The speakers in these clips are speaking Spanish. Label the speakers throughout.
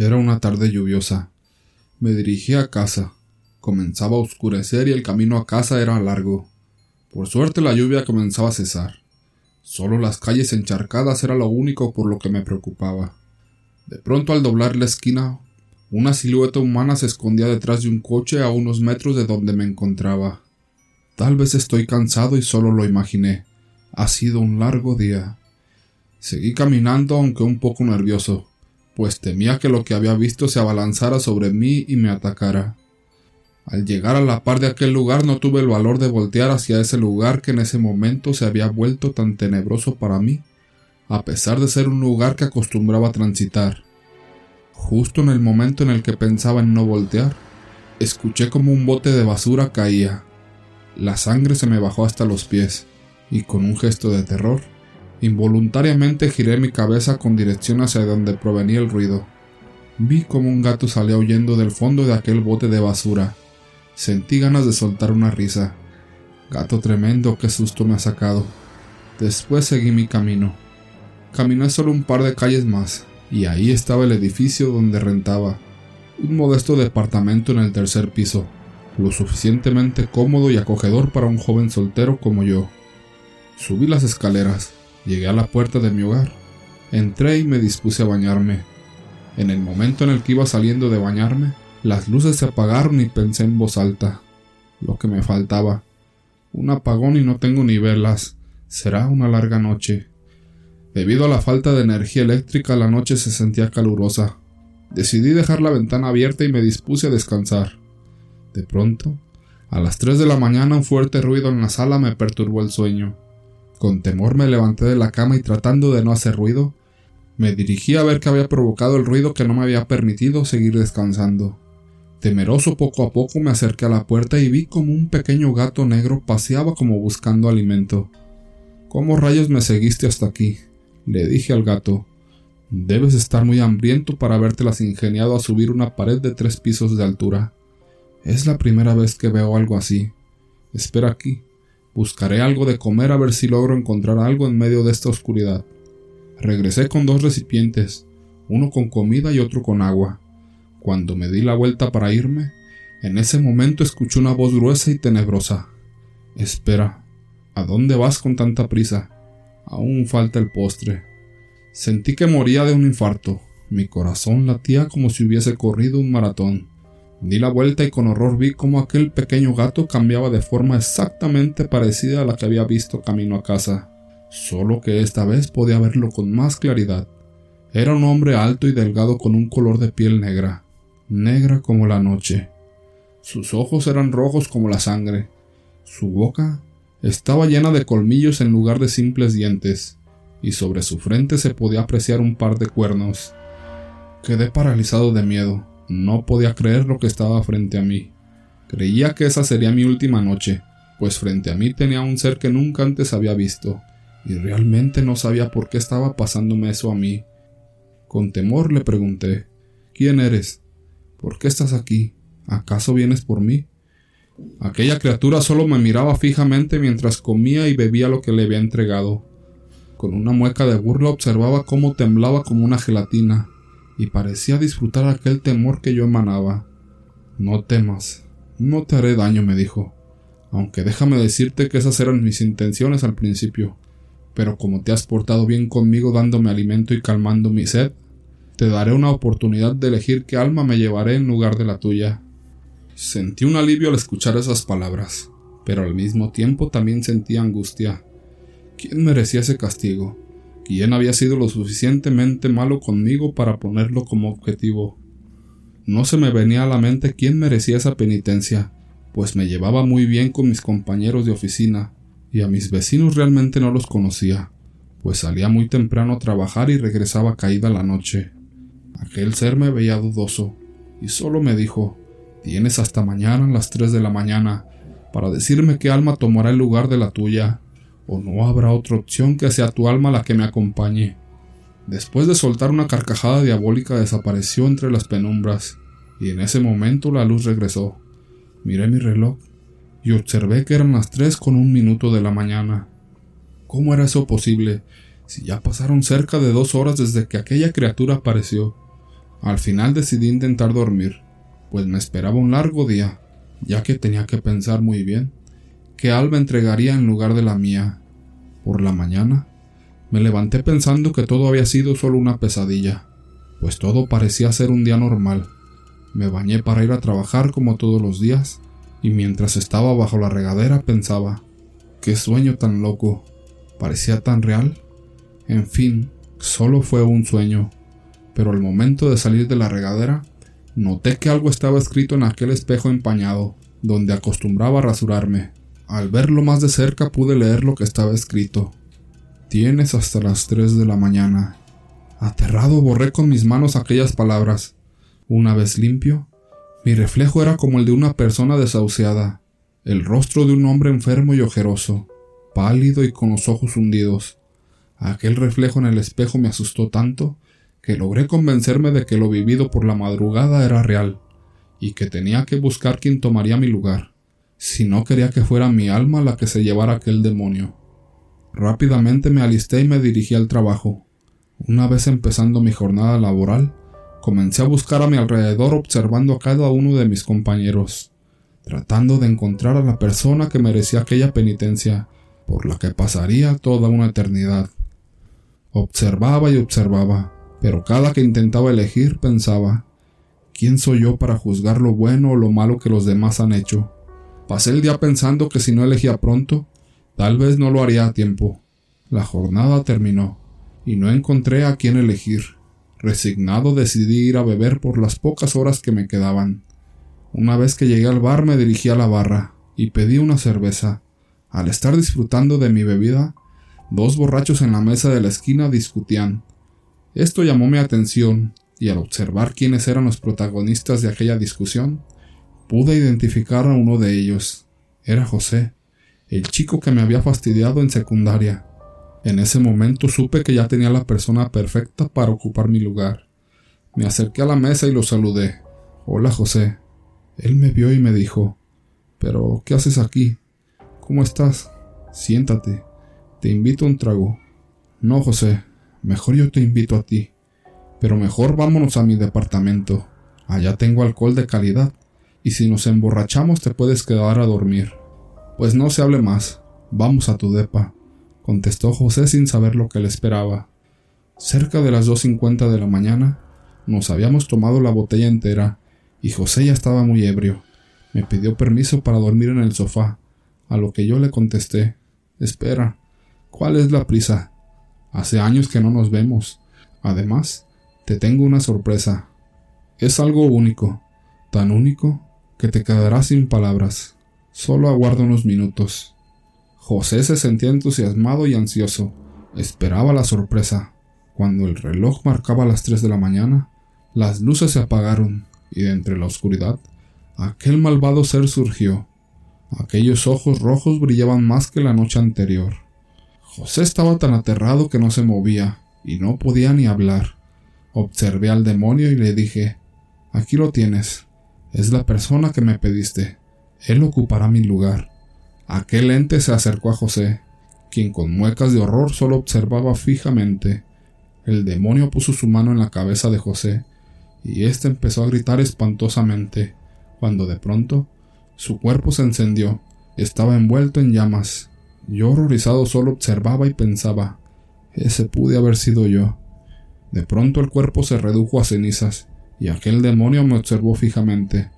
Speaker 1: Era una tarde lluviosa. Me dirigí a casa. Comenzaba a oscurecer y el camino a casa era largo. Por suerte la lluvia comenzaba a cesar. Solo las calles encharcadas era lo único por lo que me preocupaba. De pronto al doblar la esquina, una silueta humana se escondía detrás de un coche a unos metros de donde me encontraba. Tal vez estoy cansado y solo lo imaginé. Ha sido un largo día. Seguí caminando aunque un poco nervioso, pues temía que lo que había visto se abalanzara sobre mí y me atacara. Al llegar a la par de aquel lugar no tuve el valor de voltear hacia ese lugar que en ese momento se había vuelto tan tenebroso para mí, a pesar de ser un lugar que acostumbraba transitar. Justo en el momento en el que pensaba en no voltear, escuché como un bote de basura caía. La sangre se me bajó hasta los pies, y con un gesto de terror Involuntariamente giré mi cabeza con dirección hacia donde provenía el ruido. Vi como un gato salía huyendo del fondo de aquel bote de basura. Sentí ganas de soltar una risa. Gato tremendo, qué susto me ha sacado. Después seguí mi camino. Caminé solo un par de calles más, y ahí estaba el edificio donde rentaba. Un modesto departamento en el tercer piso, lo suficientemente cómodo y acogedor para un joven soltero como yo. Subí las escaleras, Llegué a la puerta de mi hogar. Entré y me dispuse a bañarme. En el momento en el que iba saliendo de bañarme, las luces se apagaron y pensé en voz alta. Lo que me faltaba. Un apagón y no tengo ni velas. Será una larga noche. Debido a la falta de energía eléctrica, la noche se sentía calurosa. Decidí dejar la ventana abierta y me dispuse a descansar. De pronto, a las tres de la mañana un fuerte ruido en la sala me perturbó el sueño. Con temor me levanté de la cama y tratando de no hacer ruido, me dirigí a ver qué había provocado el ruido que no me había permitido seguir descansando. Temeroso poco a poco me acerqué a la puerta y vi como un pequeño gato negro paseaba como buscando alimento. ¿Cómo rayos me seguiste hasta aquí? le dije al gato. Debes estar muy hambriento para habértelas ingeniado a subir una pared de tres pisos de altura. Es la primera vez que veo algo así. Espera aquí, Buscaré algo de comer a ver si logro encontrar algo en medio de esta oscuridad. Regresé con dos recipientes, uno con comida y otro con agua. Cuando me di la vuelta para irme, en ese momento escuché una voz gruesa y tenebrosa. Espera, ¿a dónde vas con tanta prisa? Aún falta el postre. Sentí que moría de un infarto. Mi corazón latía como si hubiese corrido un maratón. Di la vuelta y con horror vi cómo aquel pequeño gato cambiaba de forma exactamente parecida a la que había visto camino a casa, solo que esta vez podía verlo con más claridad. Era un hombre alto y delgado con un color de piel negra, negra como la noche. Sus ojos eran rojos como la sangre. Su boca estaba llena de colmillos en lugar de simples dientes, y sobre su frente se podía apreciar un par de cuernos. Quedé paralizado de miedo. No podía creer lo que estaba frente a mí. Creía que esa sería mi última noche, pues frente a mí tenía un ser que nunca antes había visto, y realmente no sabía por qué estaba pasándome eso a mí. Con temor le pregunté ¿Quién eres? ¿Por qué estás aquí? ¿Acaso vienes por mí? Aquella criatura solo me miraba fijamente mientras comía y bebía lo que le había entregado. Con una mueca de burla observaba cómo temblaba como una gelatina, y parecía disfrutar aquel temor que yo emanaba. No temas, no te haré daño, me dijo, aunque déjame decirte que esas eran mis intenciones al principio, pero como te has portado bien conmigo dándome alimento y calmando mi sed, te daré una oportunidad de elegir qué alma me llevaré en lugar de la tuya. Sentí un alivio al escuchar esas palabras, pero al mismo tiempo también sentí angustia. ¿Quién merecía ese castigo? ¿Quién había sido lo suficientemente malo conmigo para ponerlo como objetivo? No se me venía a la mente quién merecía esa penitencia, pues me llevaba muy bien con mis compañeros de oficina, y a mis vecinos realmente no los conocía, pues salía muy temprano a trabajar y regresaba caída la noche. Aquel ser me veía dudoso, y solo me dijo Tienes hasta mañana a las tres de la mañana para decirme qué alma tomará el lugar de la tuya o no habrá otra opción que sea tu alma la que me acompañe. Después de soltar una carcajada diabólica desapareció entre las penumbras, y en ese momento la luz regresó. Miré mi reloj y observé que eran las tres con un minuto de la mañana. ¿Cómo era eso posible, si ya pasaron cerca de dos horas desde que aquella criatura apareció? Al final decidí intentar dormir, pues me esperaba un largo día, ya que tenía que pensar muy bien qué alma entregaría en lugar de la mía. Por la mañana, me levanté pensando que todo había sido solo una pesadilla, pues todo parecía ser un día normal. Me bañé para ir a trabajar como todos los días, y mientras estaba bajo la regadera pensaba, qué sueño tan loco, parecía tan real. En fin, solo fue un sueño, pero al momento de salir de la regadera, noté que algo estaba escrito en aquel espejo empañado, donde acostumbraba a rasurarme. Al verlo más de cerca pude leer lo que estaba escrito. Tienes hasta las tres de la mañana. Aterrado borré con mis manos aquellas palabras. Una vez limpio, mi reflejo era como el de una persona desahuciada, el rostro de un hombre enfermo y ojeroso, pálido y con los ojos hundidos. Aquel reflejo en el espejo me asustó tanto que logré convencerme de que lo vivido por la madrugada era real, y que tenía que buscar quien tomaría mi lugar, si no quería que fuera mi alma la que se llevara aquel demonio. Rápidamente me alisté y me dirigí al trabajo. Una vez empezando mi jornada laboral, comencé a buscar a mi alrededor observando a cada uno de mis compañeros, tratando de encontrar a la persona que merecía aquella penitencia por la que pasaría toda una eternidad. Observaba y observaba, pero cada que intentaba elegir pensaba, ¿quién soy yo para juzgar lo bueno o lo malo que los demás han hecho? Pasé el día pensando que si no elegía pronto, tal vez no lo haría a tiempo. La jornada terminó, y no encontré a quién elegir. Resignado decidí ir a beber por las pocas horas que me quedaban. Una vez que llegué al bar me dirigí a la barra y pedí una cerveza. Al estar disfrutando de mi bebida, dos borrachos en la mesa de la esquina discutían. Esto llamó mi atención, y al observar quiénes eran los protagonistas de aquella discusión, pude identificar a uno de ellos. Era José, el chico que me había fastidiado en secundaria. En ese momento supe que ya tenía la persona perfecta para ocupar mi lugar. Me acerqué a la mesa y lo saludé. Hola, José. Él me vio y me dijo Pero, ¿qué haces aquí? ¿Cómo estás? Siéntate. Te invito a un trago. No, José, Mejor yo te invito a ti. Pero mejor vámonos a mi departamento. Allá tengo alcohol de calidad, y si nos emborrachamos te puedes quedar a dormir. Pues no se hable más. Vamos a tu depa, contestó José sin saber lo que le esperaba. Cerca de las dos cincuenta de la mañana, nos habíamos tomado la botella entera, y José ya estaba muy ebrio. Me pidió permiso para dormir en el sofá, a lo que yo le contesté Espera. ¿Cuál es la prisa? Hace años que no nos vemos. Además, te tengo una sorpresa. Es algo único, tan único que te quedarás sin palabras. Solo aguarda unos minutos. José se sentía entusiasmado y ansioso. Esperaba la sorpresa. Cuando el reloj marcaba las tres de la mañana, las luces se apagaron y de entre la oscuridad, aquel malvado ser surgió. Aquellos ojos rojos brillaban más que la noche anterior. José estaba tan aterrado que no se movía y no podía ni hablar. Observé al demonio y le dije Aquí lo tienes. Es la persona que me pediste. Él ocupará mi lugar. Aquel ente se acercó a José, quien con muecas de horror solo observaba fijamente. El demonio puso su mano en la cabeza de José, y éste empezó a gritar espantosamente, cuando de pronto su cuerpo se encendió, estaba envuelto en llamas, yo horrorizado solo observaba y pensaba, ese pude haber sido yo. De pronto el cuerpo se redujo a cenizas, y aquel demonio me observó fijamente,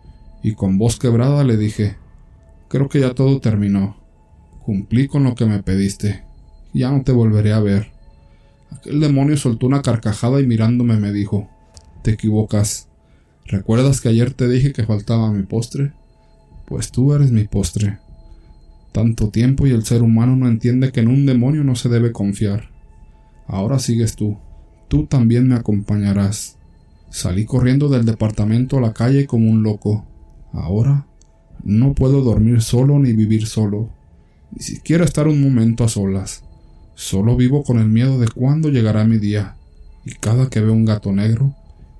Speaker 1: y con voz quebrada le dije, creo que ya todo terminó. Cumplí con lo que me pediste. Ya no te volveré a ver. Aquel demonio soltó una carcajada y mirándome me dijo, te equivocas. ¿Recuerdas que ayer te dije que faltaba mi postre? Pues tú eres mi postre tanto tiempo y el ser humano no entiende que en un demonio no se debe confiar. Ahora sigues tú, tú también me acompañarás. Salí corriendo del departamento a la calle como un loco. Ahora no puedo dormir solo ni vivir solo, ni siquiera estar un momento a solas. Solo vivo con el miedo de cuándo llegará mi día, y cada que veo un gato negro,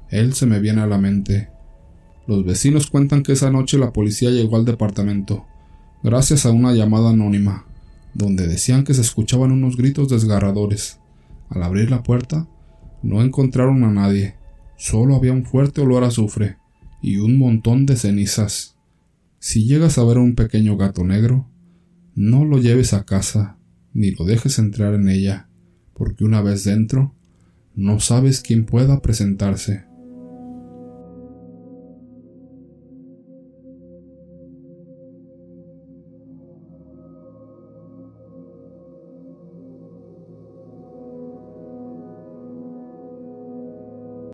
Speaker 1: él se me viene a la mente. Los vecinos cuentan que esa noche la policía llegó al departamento gracias a una llamada anónima, donde decían que se escuchaban unos gritos desgarradores. Al abrir la puerta, no encontraron a nadie, Solo había un fuerte olor a azufre y un montón de cenizas. Si llegas a ver un pequeño gato negro, no lo lleves a casa ni lo dejes entrar en ella, porque una vez dentro, no sabes quién pueda presentarse.